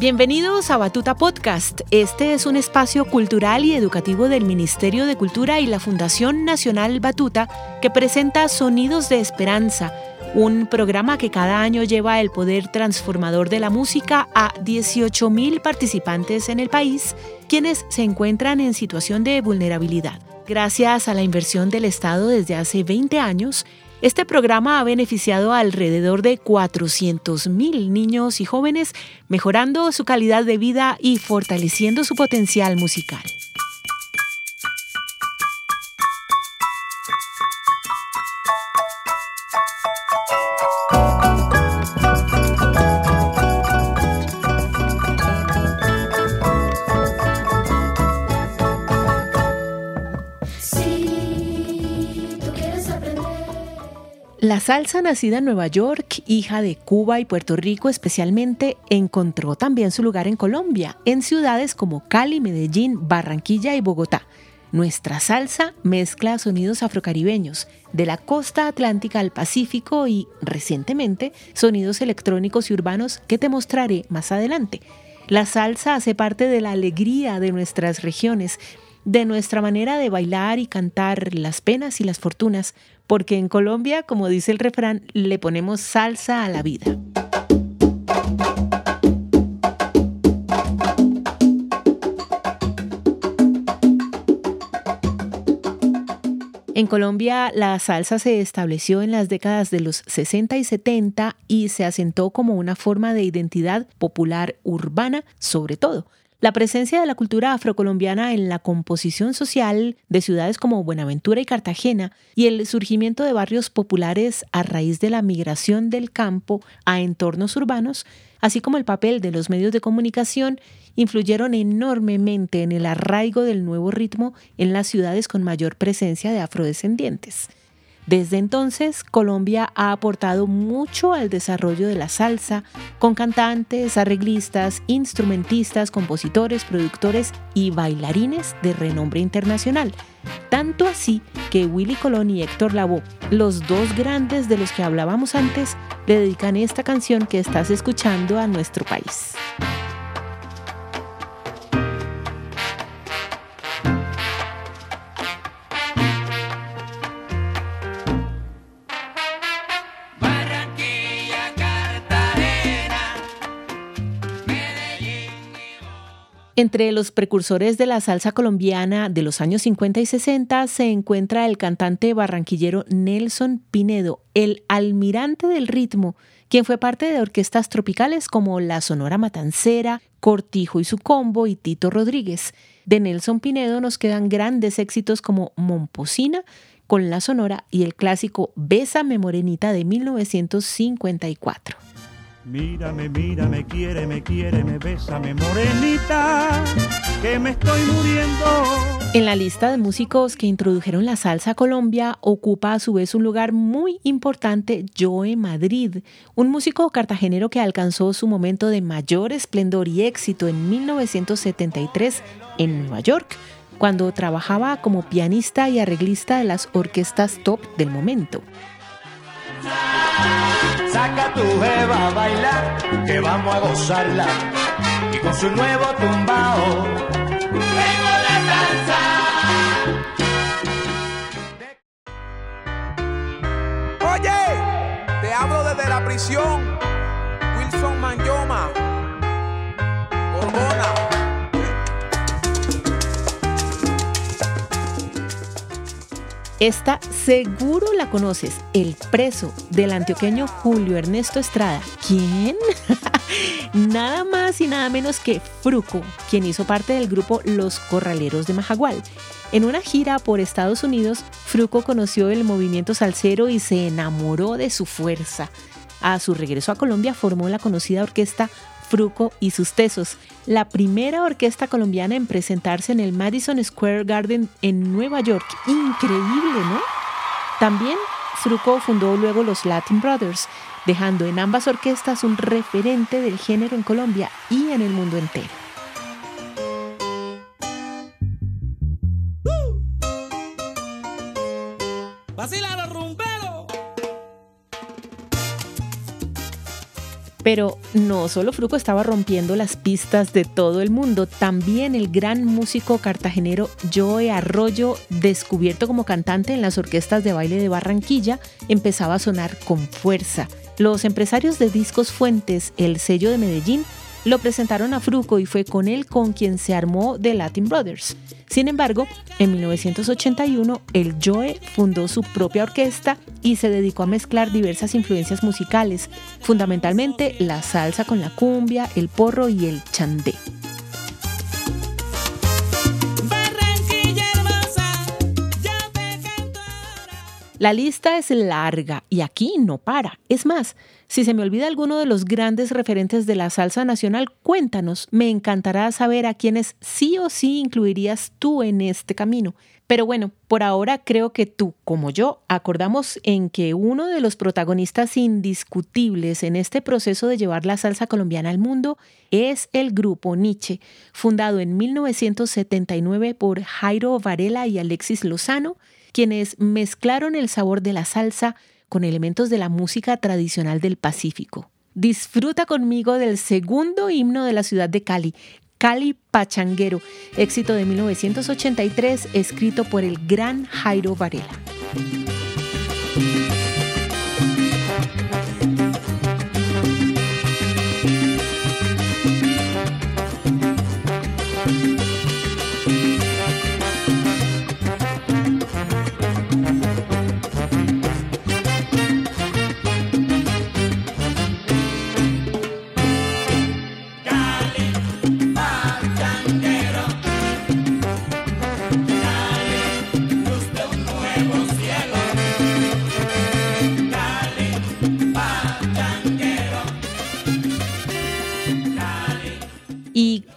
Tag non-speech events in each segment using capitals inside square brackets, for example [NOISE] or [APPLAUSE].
Bienvenidos a Batuta Podcast. Este es un espacio cultural y educativo del Ministerio de Cultura y la Fundación Nacional Batuta que presenta Sonidos de Esperanza, un programa que cada año lleva el poder transformador de la música a 18.000 participantes en el país, quienes se encuentran en situación de vulnerabilidad. Gracias a la inversión del Estado desde hace 20 años, este programa ha beneficiado a alrededor de 400.000 niños y jóvenes, mejorando su calidad de vida y fortaleciendo su potencial musical. La salsa nacida en Nueva York, hija de Cuba y Puerto Rico especialmente, encontró también su lugar en Colombia, en ciudades como Cali, Medellín, Barranquilla y Bogotá. Nuestra salsa mezcla sonidos afrocaribeños, de la costa atlántica al Pacífico y, recientemente, sonidos electrónicos y urbanos que te mostraré más adelante. La salsa hace parte de la alegría de nuestras regiones, de nuestra manera de bailar y cantar las penas y las fortunas, porque en Colombia, como dice el refrán, le ponemos salsa a la vida. En Colombia la salsa se estableció en las décadas de los 60 y 70 y se asentó como una forma de identidad popular urbana sobre todo. La presencia de la cultura afrocolombiana en la composición social de ciudades como Buenaventura y Cartagena y el surgimiento de barrios populares a raíz de la migración del campo a entornos urbanos, así como el papel de los medios de comunicación, influyeron enormemente en el arraigo del nuevo ritmo en las ciudades con mayor presencia de afrodescendientes. Desde entonces, Colombia ha aportado mucho al desarrollo de la salsa, con cantantes, arreglistas, instrumentistas, compositores, productores y bailarines de renombre internacional. Tanto así que Willy Colón y Héctor Lavoe, los dos grandes de los que hablábamos antes, le dedican esta canción que estás escuchando a nuestro país. Entre los precursores de la salsa colombiana de los años 50 y 60 se encuentra el cantante barranquillero Nelson Pinedo, el almirante del ritmo, quien fue parte de orquestas tropicales como la Sonora Matancera, Cortijo y su combo y Tito Rodríguez. De Nelson Pinedo nos quedan grandes éxitos como Momposina con la Sonora y el clásico Bésame Morenita de 1954. Mírame, mírame, quiere, me quiere, me morenita, que me estoy muriendo. En la lista de músicos que introdujeron la salsa a Colombia ocupa a su vez un lugar muy importante Joe Madrid, un músico cartagenero que alcanzó su momento de mayor esplendor y éxito en 1973 en Nueva York, cuando trabajaba como pianista y arreglista de las orquestas top del momento. Saca tu jeva a bailar, que vamos a gozarla. Y con su nuevo tumbao, vengo la salsa. Oye, te hablo desde la prisión. Esta seguro la conoces, El preso del antioqueño Julio Ernesto Estrada. ¿Quién? [LAUGHS] nada más y nada menos que Fruco, quien hizo parte del grupo Los Corraleros de Majagual. En una gira por Estados Unidos, Fruco conoció el movimiento salsero y se enamoró de su fuerza. A su regreso a Colombia formó la conocida orquesta Fruco y sus Tesos, la primera orquesta colombiana en presentarse en el Madison Square Garden en Nueva York. Increíble, ¿no? También Fruco fundó luego los Latin Brothers, dejando en ambas orquestas un referente del género en Colombia y en el mundo entero. Pero no solo Fruco estaba rompiendo las pistas de todo el mundo, también el gran músico cartagenero Joe Arroyo, descubierto como cantante en las orquestas de baile de Barranquilla, empezaba a sonar con fuerza. Los empresarios de discos Fuentes, el sello de Medellín, lo presentaron a Fruco y fue con él con quien se armó The Latin Brothers. Sin embargo, en 1981 el Joe fundó su propia orquesta y se dedicó a mezclar diversas influencias musicales, fundamentalmente la salsa con la cumbia, el porro y el chandé. La lista es larga y aquí no para. Es más, si se me olvida alguno de los grandes referentes de la salsa nacional, cuéntanos. Me encantará saber a quiénes sí o sí incluirías tú en este camino. Pero bueno, por ahora creo que tú, como yo, acordamos en que uno de los protagonistas indiscutibles en este proceso de llevar la salsa colombiana al mundo es el grupo Nietzsche, fundado en 1979 por Jairo Varela y Alexis Lozano, quienes mezclaron el sabor de la salsa con elementos de la música tradicional del Pacífico. Disfruta conmigo del segundo himno de la ciudad de Cali, Cali Pachanguero, éxito de 1983, escrito por el gran Jairo Varela.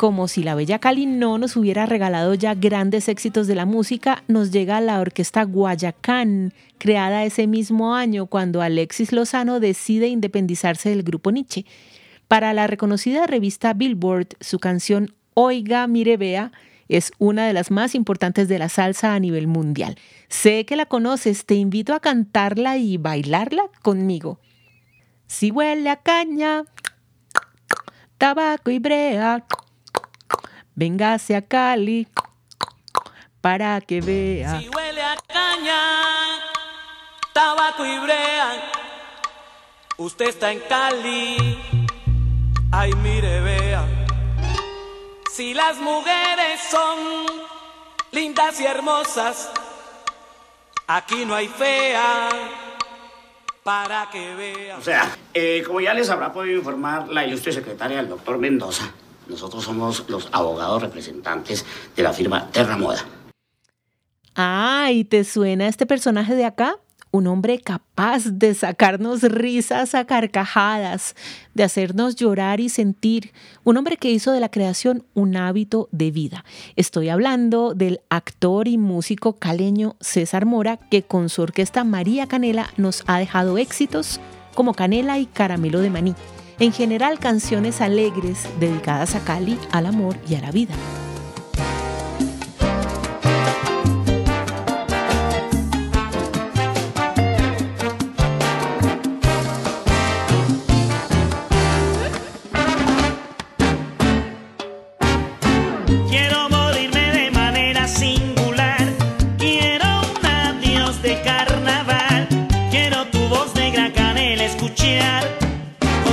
Como si la Bella Cali no nos hubiera regalado ya grandes éxitos de la música, nos llega la orquesta Guayacán, creada ese mismo año cuando Alexis Lozano decide independizarse del grupo Nietzsche. Para la reconocida revista Billboard, su canción Oiga, mire, vea es una de las más importantes de la salsa a nivel mundial. Sé que la conoces, te invito a cantarla y bailarla conmigo. Si huele a caña, tabaco y brea, Véngase a Cali para que vea. Si huele a caña, tabaco y brea, usted está en Cali. Ay, mire, vea. Si las mujeres son lindas y hermosas, aquí no hay fea para que vea. O sea, eh, como ya les habrá podido informar la ilustre secretaria del doctor Mendoza, nosotros somos los abogados representantes de la firma Terra Moda. Ah, ¿y te suena este personaje de acá? Un hombre capaz de sacarnos risas a carcajadas, de hacernos llorar y sentir. Un hombre que hizo de la creación un hábito de vida. Estoy hablando del actor y músico caleño César Mora, que con su orquesta María Canela nos ha dejado éxitos como Canela y Caramelo de Maní en general canciones alegres dedicadas a Cali, al amor y a la vida.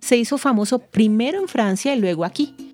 se hizo famoso primero en Francia y luego aquí.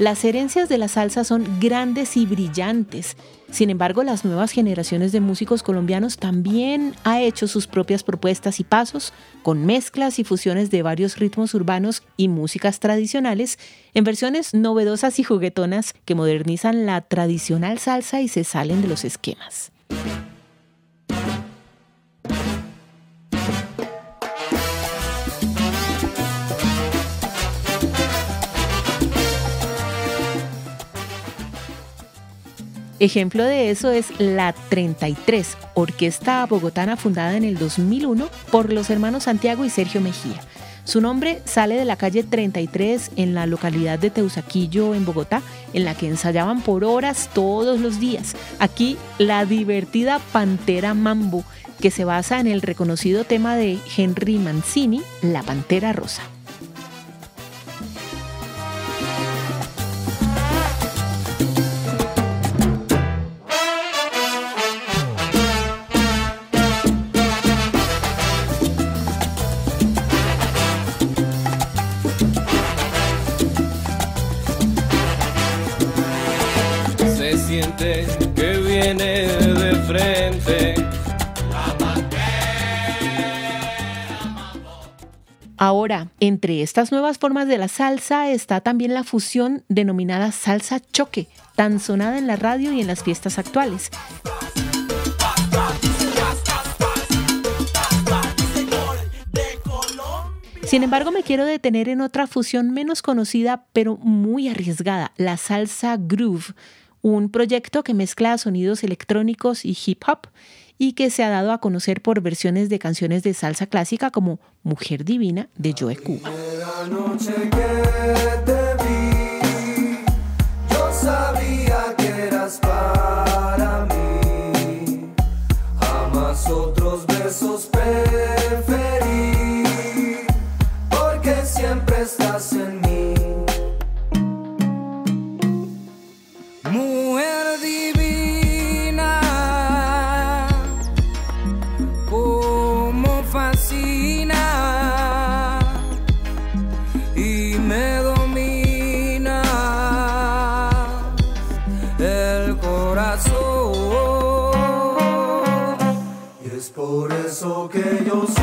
Las herencias de la salsa son grandes y brillantes. Sin embargo, las nuevas generaciones de músicos colombianos también ha hecho sus propias propuestas y pasos con mezclas y fusiones de varios ritmos urbanos y músicas tradicionales en versiones novedosas y juguetonas que modernizan la tradicional salsa y se salen de los esquemas. Ejemplo de eso es la 33, orquesta bogotana fundada en el 2001 por los hermanos Santiago y Sergio Mejía. Su nombre sale de la calle 33 en la localidad de Teusaquillo, en Bogotá, en la que ensayaban por horas todos los días. Aquí la divertida Pantera Mambo, que se basa en el reconocido tema de Henry Mancini, La Pantera Rosa. Ahora, entre estas nuevas formas de la salsa está también la fusión denominada salsa choque, tan sonada en la radio y en las fiestas actuales. Sin embargo, me quiero detener en otra fusión menos conocida, pero muy arriesgada, la salsa groove, un proyecto que mezcla sonidos electrónicos y hip hop y que se ha dado a conocer por versiones de canciones de salsa clásica como Mujer Divina de Joe Cuba.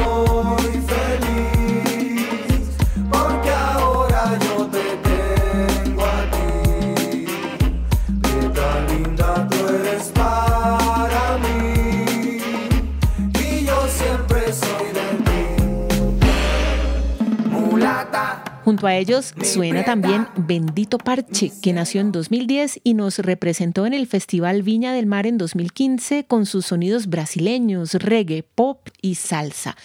boy. Junto a ellos suena también Bendito Parche, que nació en 2010 y nos representó en el Festival Viña del Mar en 2015 con sus sonidos brasileños, reggae, pop y salsa.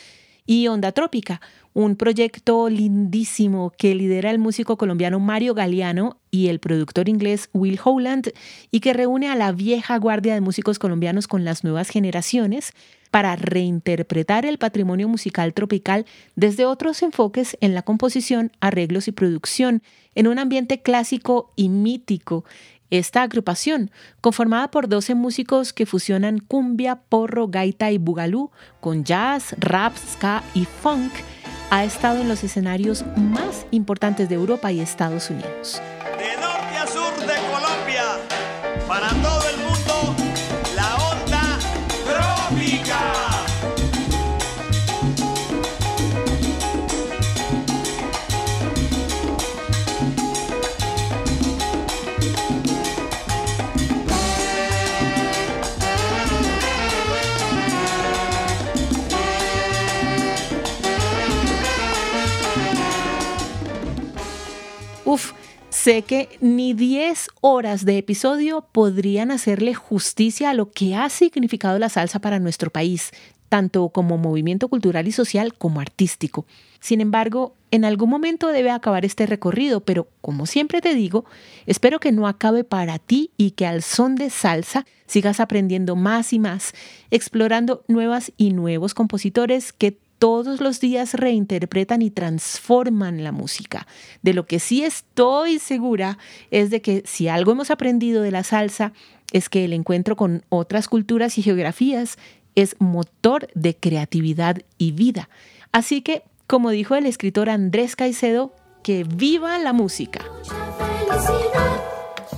Y Onda Trópica, un proyecto lindísimo que lidera el músico colombiano Mario Galeano y el productor inglés Will Howland y que reúne a la vieja guardia de músicos colombianos con las nuevas generaciones para reinterpretar el patrimonio musical tropical desde otros enfoques en la composición, arreglos y producción, en un ambiente clásico y mítico. Esta agrupación, conformada por 12 músicos que fusionan cumbia, porro, gaita y bugalú con jazz, rap, ska y funk, ha estado en los escenarios más importantes de Europa y Estados Unidos. Sé que ni 10 horas de episodio podrían hacerle justicia a lo que ha significado la salsa para nuestro país, tanto como movimiento cultural y social como artístico. Sin embargo, en algún momento debe acabar este recorrido, pero como siempre te digo, espero que no acabe para ti y que al son de salsa sigas aprendiendo más y más, explorando nuevas y nuevos compositores que todos los días reinterpretan y transforman la música. De lo que sí estoy segura es de que si algo hemos aprendido de la salsa es que el encuentro con otras culturas y geografías es motor de creatividad y vida. Así que, como dijo el escritor Andrés Caicedo, que viva la música.